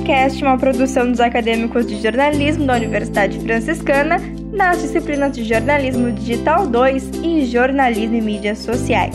Podcast é uma produção dos acadêmicos de jornalismo da Universidade Franciscana nas disciplinas de Jornalismo Digital 2 e Jornalismo e Mídias Sociais,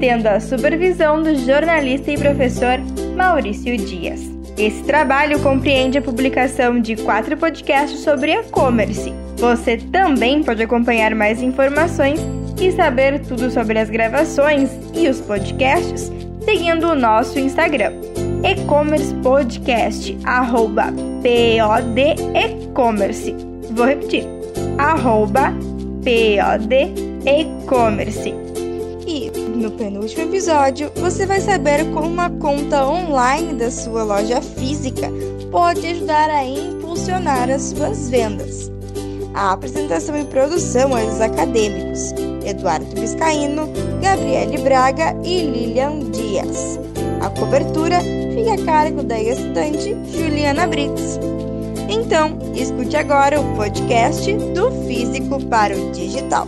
tendo a supervisão do jornalista e professor Maurício Dias. Esse trabalho compreende a publicação de quatro podcasts sobre e-commerce. Você também pode acompanhar mais informações e saber tudo sobre as gravações e os podcasts seguindo o nosso Instagram, e-commerce podcast, arroba pod e-commerce. Vou repetir, arroba pod e-commerce. E no penúltimo episódio, você vai saber como uma conta online da sua loja física pode ajudar a impulsionar as suas vendas. A apresentação e produção é dos acadêmicos Eduardo Biscaíno, Gabriele Braga e Lilian Dias. A cobertura fica a cargo da estudante Juliana Brits. Então, escute agora o podcast do Físico para o Digital.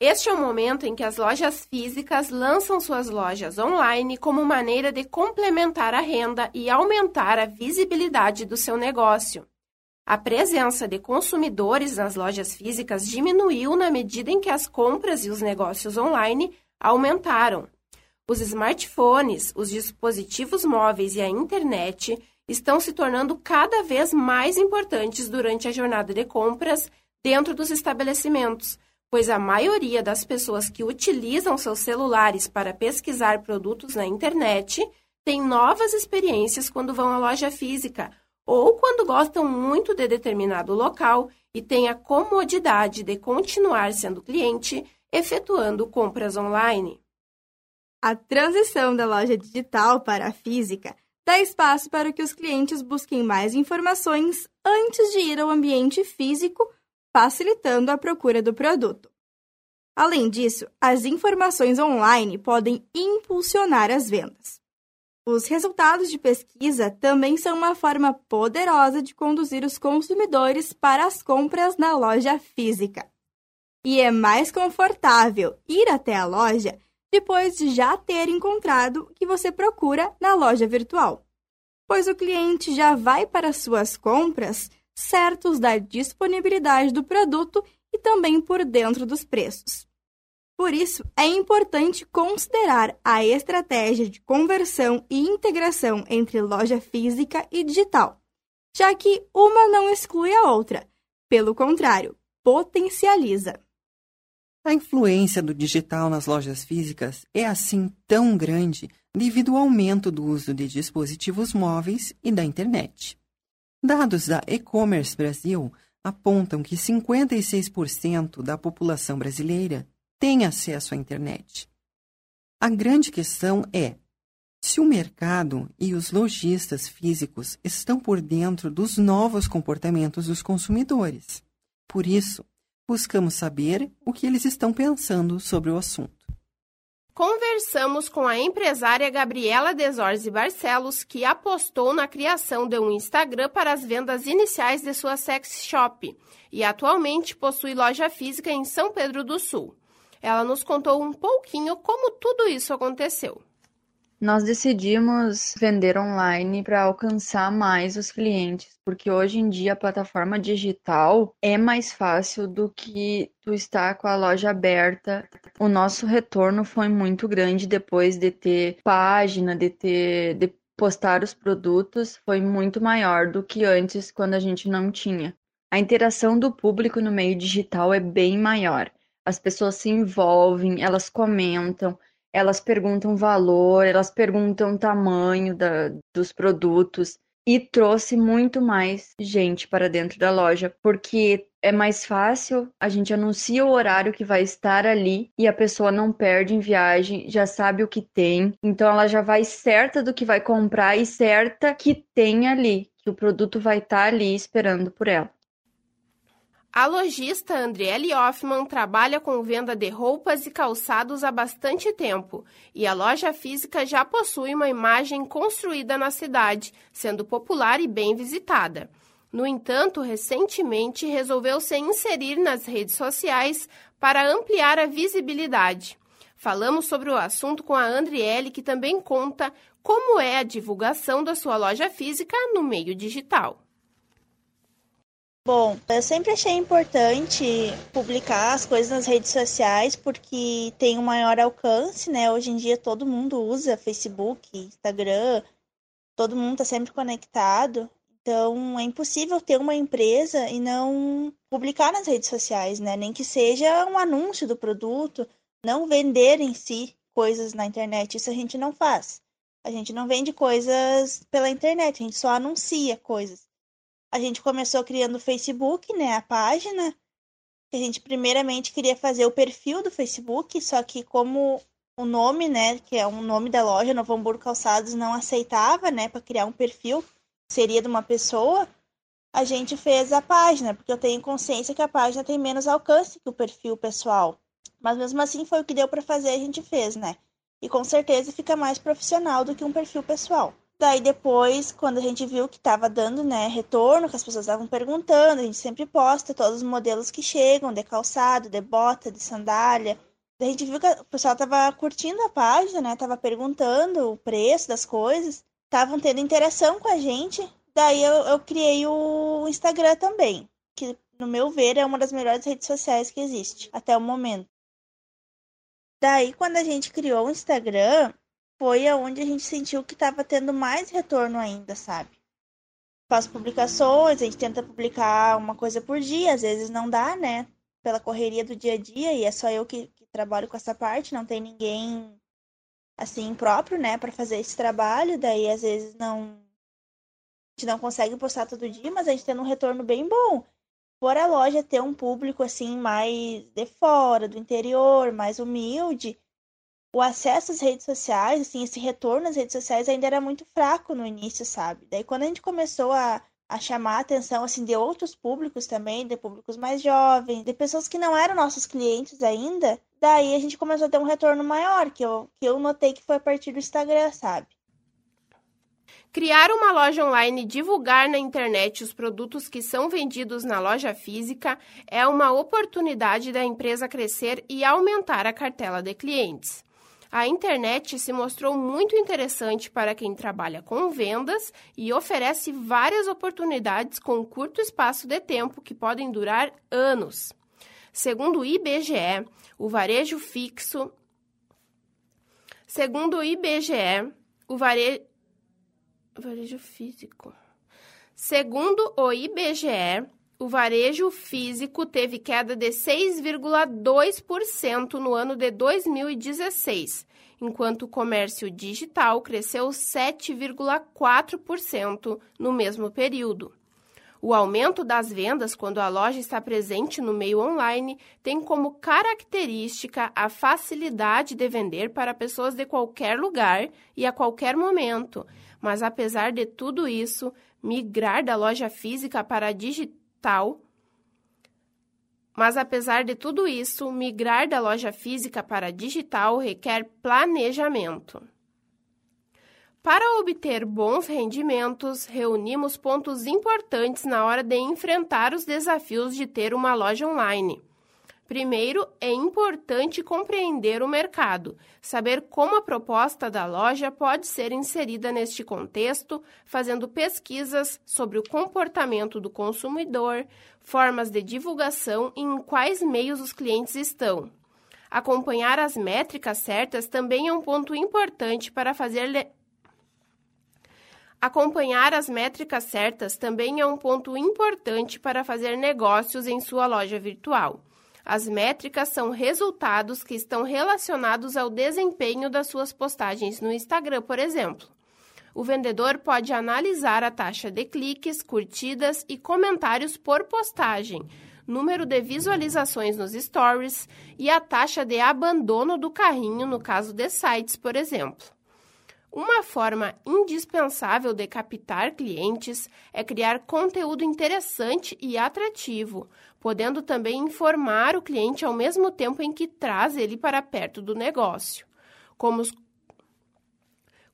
Este é o momento em que as lojas físicas lançam suas lojas online como maneira de complementar a renda e aumentar a visibilidade do seu negócio. A presença de consumidores nas lojas físicas diminuiu na medida em que as compras e os negócios online aumentaram. Os smartphones, os dispositivos móveis e a internet estão se tornando cada vez mais importantes durante a jornada de compras dentro dos estabelecimentos pois a maioria das pessoas que utilizam seus celulares para pesquisar produtos na internet tem novas experiências quando vão à loja física ou quando gostam muito de determinado local e têm a comodidade de continuar sendo cliente efetuando compras online. A transição da loja digital para a física dá espaço para que os clientes busquem mais informações antes de ir ao ambiente físico facilitando a procura do produto. Além disso, as informações online podem impulsionar as vendas. Os resultados de pesquisa também são uma forma poderosa de conduzir os consumidores para as compras na loja física. E é mais confortável ir até a loja depois de já ter encontrado o que você procura na loja virtual, pois o cliente já vai para suas compras certos da disponibilidade do produto e também por dentro dos preços. Por isso, é importante considerar a estratégia de conversão e integração entre loja física e digital, já que uma não exclui a outra, pelo contrário, potencializa. A influência do digital nas lojas físicas é assim tão grande devido ao aumento do uso de dispositivos móveis e da internet. Dados da E-Commerce Brasil apontam que 56% da população brasileira tem acesso à internet. A grande questão é se o mercado e os lojistas físicos estão por dentro dos novos comportamentos dos consumidores. Por isso, buscamos saber o que eles estão pensando sobre o assunto. Conversamos com a empresária Gabriela Desorzi Barcelos, que apostou na criação de um Instagram para as vendas iniciais de sua sex shop e atualmente possui loja física em São Pedro do Sul. Ela nos contou um pouquinho como tudo isso aconteceu. Nós decidimos vender online para alcançar mais os clientes, porque hoje em dia a plataforma digital é mais fácil do que tu estar com a loja aberta. O nosso retorno foi muito grande depois de ter página, de ter de postar os produtos, foi muito maior do que antes quando a gente não tinha. A interação do público no meio digital é bem maior. As pessoas se envolvem, elas comentam, elas perguntam valor, elas perguntam tamanho da, dos produtos e trouxe muito mais gente para dentro da loja, porque é mais fácil, a gente anuncia o horário que vai estar ali e a pessoa não perde em viagem, já sabe o que tem, então ela já vai certa do que vai comprar e certa que tem ali, que o produto vai estar ali esperando por ela. A lojista Andriele Hoffman trabalha com venda de roupas e calçados há bastante tempo e a loja física já possui uma imagem construída na cidade, sendo popular e bem visitada. No entanto, recentemente resolveu se inserir nas redes sociais para ampliar a visibilidade. Falamos sobre o assunto com a Andriele, que também conta como é a divulgação da sua loja física no meio digital. Bom, eu sempre achei importante publicar as coisas nas redes sociais porque tem um maior alcance, né? Hoje em dia todo mundo usa Facebook, Instagram, todo mundo está sempre conectado. Então é impossível ter uma empresa e não publicar nas redes sociais, né? Nem que seja um anúncio do produto, não vender em si coisas na internet. Isso a gente não faz. A gente não vende coisas pela internet, a gente só anuncia coisas. A gente começou criando o Facebook, né, a página. A gente primeiramente queria fazer o perfil do Facebook, só que como o nome, né, que é um nome da loja, Novo Hamburgo Calçados, não aceitava, né, para criar um perfil, seria de uma pessoa, a gente fez a página, porque eu tenho consciência que a página tem menos alcance que o perfil pessoal. Mas mesmo assim foi o que deu para fazer, a gente fez, né? E com certeza fica mais profissional do que um perfil pessoal. Daí depois, quando a gente viu que estava dando, né, retorno, que as pessoas estavam perguntando, a gente sempre posta todos os modelos que chegam, de calçado, de bota, de sandália. Daí a gente viu que o pessoal estava curtindo a página, né, tava perguntando o preço das coisas, estavam tendo interação com a gente. Daí eu, eu criei o Instagram também, que no meu ver é uma das melhores redes sociais que existe até o momento. Daí quando a gente criou o Instagram, foi aonde a gente sentiu que estava tendo mais retorno ainda, sabe? Faço publicações, a gente tenta publicar uma coisa por dia, às vezes não dá, né? Pela correria do dia a dia, e é só eu que, que trabalho com essa parte, não tem ninguém assim próprio, né, para fazer esse trabalho, daí às vezes não a gente não consegue postar todo dia, mas a gente tem um retorno bem bom. Por a loja ter um público assim mais de fora, do interior, mais humilde, o acesso às redes sociais, assim, esse retorno às redes sociais ainda era muito fraco no início, sabe? Daí quando a gente começou a, a chamar a atenção, assim, de outros públicos também, de públicos mais jovens, de pessoas que não eram nossos clientes ainda, daí a gente começou a ter um retorno maior, que eu, que eu notei que foi a partir do Instagram, sabe? Criar uma loja online e divulgar na internet os produtos que são vendidos na loja física é uma oportunidade da empresa crescer e aumentar a cartela de clientes a internet se mostrou muito interessante para quem trabalha com vendas e oferece várias oportunidades com curto espaço de tempo que podem durar anos. Segundo o IBGE, o varejo fixo. Segundo o IBGE, o vare... varejo físico. Segundo o IBGE, o varejo físico teve queda de 6,2% no ano de 2016, enquanto o comércio digital cresceu 7,4% no mesmo período. O aumento das vendas quando a loja está presente no meio online tem como característica a facilidade de vender para pessoas de qualquer lugar e a qualquer momento. Mas apesar de tudo isso, migrar da loja física para a digital digital. Mas apesar de tudo isso, migrar da loja física para digital requer planejamento. Para obter bons rendimentos, reunimos pontos importantes na hora de enfrentar os desafios de ter uma loja online. Primeiro, é importante compreender o mercado, saber como a proposta da loja pode ser inserida neste contexto, fazendo pesquisas sobre o comportamento do consumidor, formas de divulgação e em quais meios os clientes estão. Acompanhar as métricas certas também é um ponto importante para fazer Acompanhar as métricas certas também é um ponto importante para fazer negócios em sua loja virtual. As métricas são resultados que estão relacionados ao desempenho das suas postagens no Instagram, por exemplo. O vendedor pode analisar a taxa de cliques, curtidas e comentários por postagem, número de visualizações nos stories e a taxa de abandono do carrinho no caso de sites, por exemplo. Uma forma indispensável de captar clientes é criar conteúdo interessante e atrativo, podendo também informar o cliente ao mesmo tempo em que traz ele para perto do negócio. Como,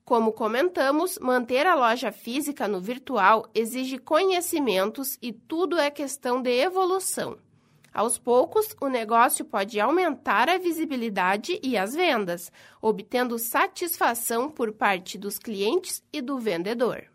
como comentamos, manter a loja física no virtual exige conhecimentos e tudo é questão de evolução. Aos poucos, o negócio pode aumentar a visibilidade e as vendas, obtendo satisfação por parte dos clientes e do vendedor.